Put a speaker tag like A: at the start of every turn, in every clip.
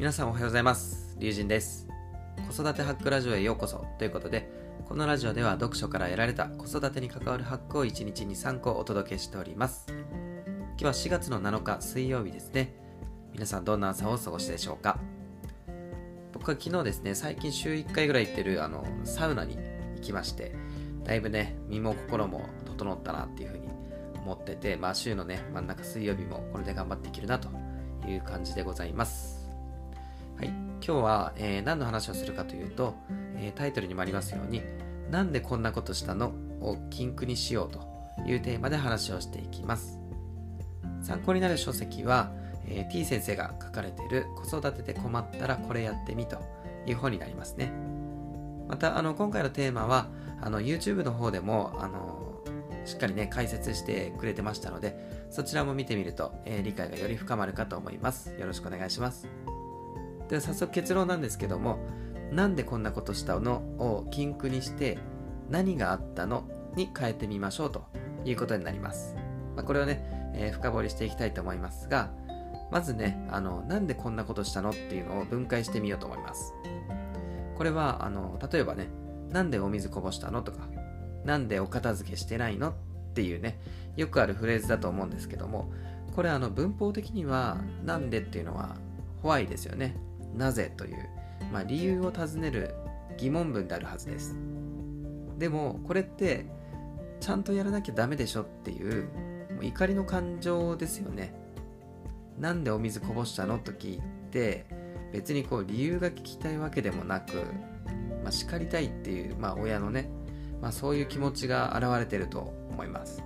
A: 皆さんおはようございます。龍神です。子育てハックラジオへようこそということでこのラジオでは読書から得られた子育てに関わるハックを1日に3個お届けしております。今日は4月の7日水曜日ですね。皆さんどんな朝をお過ごしでしょうか。僕は昨日ですね最近週1回ぐらい行ってるあのサウナに行きましてだいぶね身も心も整ったなっていうふうに思っててまあ週のね真ん中水曜日もこれで頑張っていけるなという感じでございます。はい、今日は、えー、何の話をするかというと、えー、タイトルにもありますように、なんでこんなことしたの？を禁句にしようというテーマで話をしていきます。参考になる書籍は、えー、T 先生が書かれている子育てで困ったらこれやってみという本になりますね。また、あの、今回のテーマは、あの、YouTube の方でも、あの、しっかりね、解説してくれてましたので、そちらも見てみると、えー、理解がより深まるかと思います。よろしくお願いします。で早速結論なんですけどもなんでこんなことしたのを禁句にして何があったのに変えてみましょうということになります、まあ、これをね、えー、深掘りしていきたいと思いますがまずねあのなんでこんなことしたのっていうのを分解してみようと思います。これはあの例えばねなんでお水こぼしたのとかなんでお片付けしてないのっていうねよくあるフレーズだと思うんですけどもこれあの文法的にはなんでっていうのはホワイですよね。なぜという、まあ、理由を尋ねる疑問文であるはずです。でもこれってちゃんとやらなきゃダメでしょっていうもう怒りの感情ですよね。なんでお水こぼしたのと聞いて別にこう理由が聞きたいわけでもなく、まあ、叱りたいっていう、まあ、親のね、まあ、そういう気持ちが現れてると思います。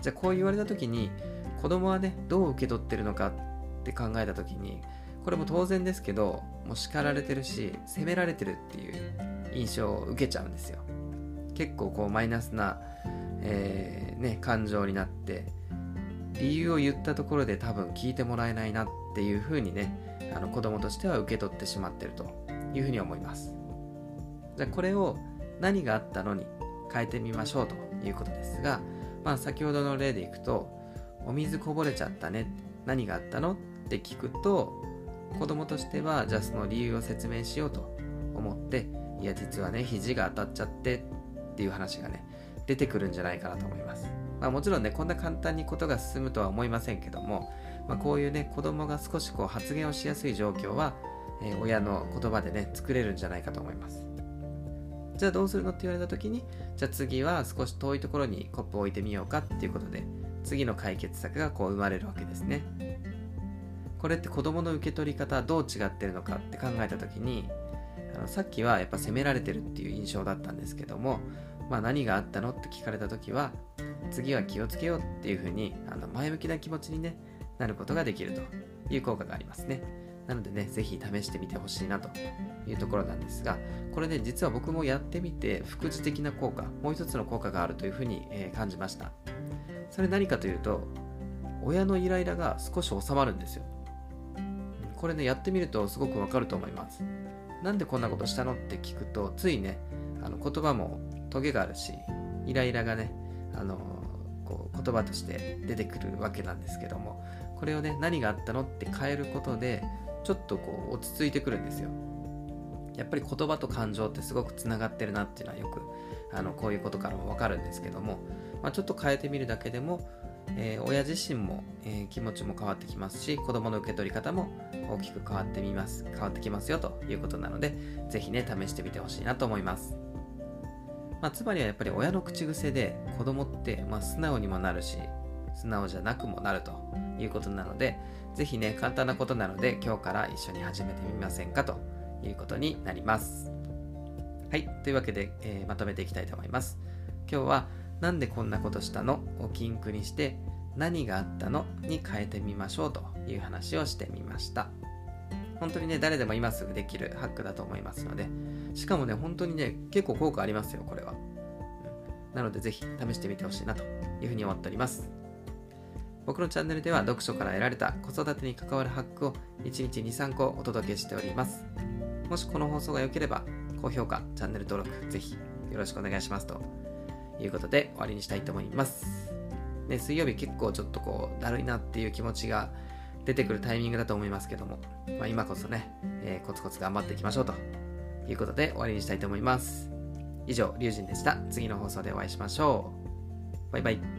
A: じゃあこう言われた時に子供はねどう受け取ってるのかって考えた時にこれも当然ですけどもう叱られてるし責められてるっていう印象を受けちゃうんですよ。結構こうマイナスな、えー、ね、感情になって理由を言ったところで多分聞いてもらえないなっていうふうにねあの子供としては受け取ってしまってるというふうに思います。じゃあこれを何があったのに変えてみましょうということですが、まあ、先ほどの例でいくとお水こぼれちゃったね。何があったの？って聞くと子供としてはじゃあその理由を説明しようと思っていや実はね肘が当たっちゃってっていう話がね出てくるんじゃないかなと思います、まあ、もちろんねこんな簡単にことが進むとは思いませんけども、まあ、こういうね子供が少しこう発言をしやすい状況は、えー、親の言葉でね作れるんじゃないかと思います。じゃあどうするのって言われた時にじゃあ次は少し遠いところにコップを置いてみようかっていうことで次の解決策がこう生まれるわけですね。これって子供の受け取り方どう違ってるのかって考えた時にあのさっきはやっぱ責められてるっていう印象だったんですけども、まあ、何があったのって聞かれた時は次は気をつけようっていうふうにあの前向きな気持ちに、ね、なることができるという効果がありますね。なのでね、ぜひ試してみてほしいなというところなんですが、これね、実は僕もやってみて、副次的な効果、もう一つの効果があるというふうに、えー、感じました。それ何かというと、親のイライラが少し収まるんですよ。これねやってみるとすごくわかると思います。なんでこんなことしたのって聞くとついねあの言葉もトゲがあるしイライラがねあのこう言葉として出てくるわけなんですけどもこれをね何があったのって変えることでちょっとこう落ち着いてくるんですよ。やっぱり言葉と感情ってすごくつながってるなっていうのはよくあのこういうことからもわかるんですけども、まあ、ちょっと変えてみるだけでもえー、親自身も、えー、気持ちも変わってきますし子供の受け取り方も大きく変わってみます変わってきますよということなのでぜひね試してみてほしいなと思います、まあ、つまりはやっぱり親の口癖で子供って、まあ、素直にもなるし素直じゃなくもなるということなのでぜひね簡単なことなので今日から一緒に始めてみませんかということになります。はいというわけで、えー、まとめていきたいと思います。今日はなんでこんなことしたの？を禁句にして何があったの？に変えてみましょうという話をしてみました。本当にね誰でも今すぐできるハックだと思いますのでしかもね本当にね結構効果ありますよこれは、なのでぜひ試してみてほしいなというふうに思っております。僕のチャンネルでは読書から得られた子育てに関わるハックを1日2、3個お届けしております。もしこの放送が良ければ、高評価、チャンネル登録、ぜひよろしくお願いしますと。いうことで終わりにしたいと思います。ね、水曜日結構ちょっとこう、だるいなっていう気持ちが出てくるタイミングだと思いますけども、まあ、今こそね、えー、コツコツ頑張っていきましょうということで終わりにしたいと思います。以上、リュウジンでした。次の放送でお会いしましょう。バイバイ。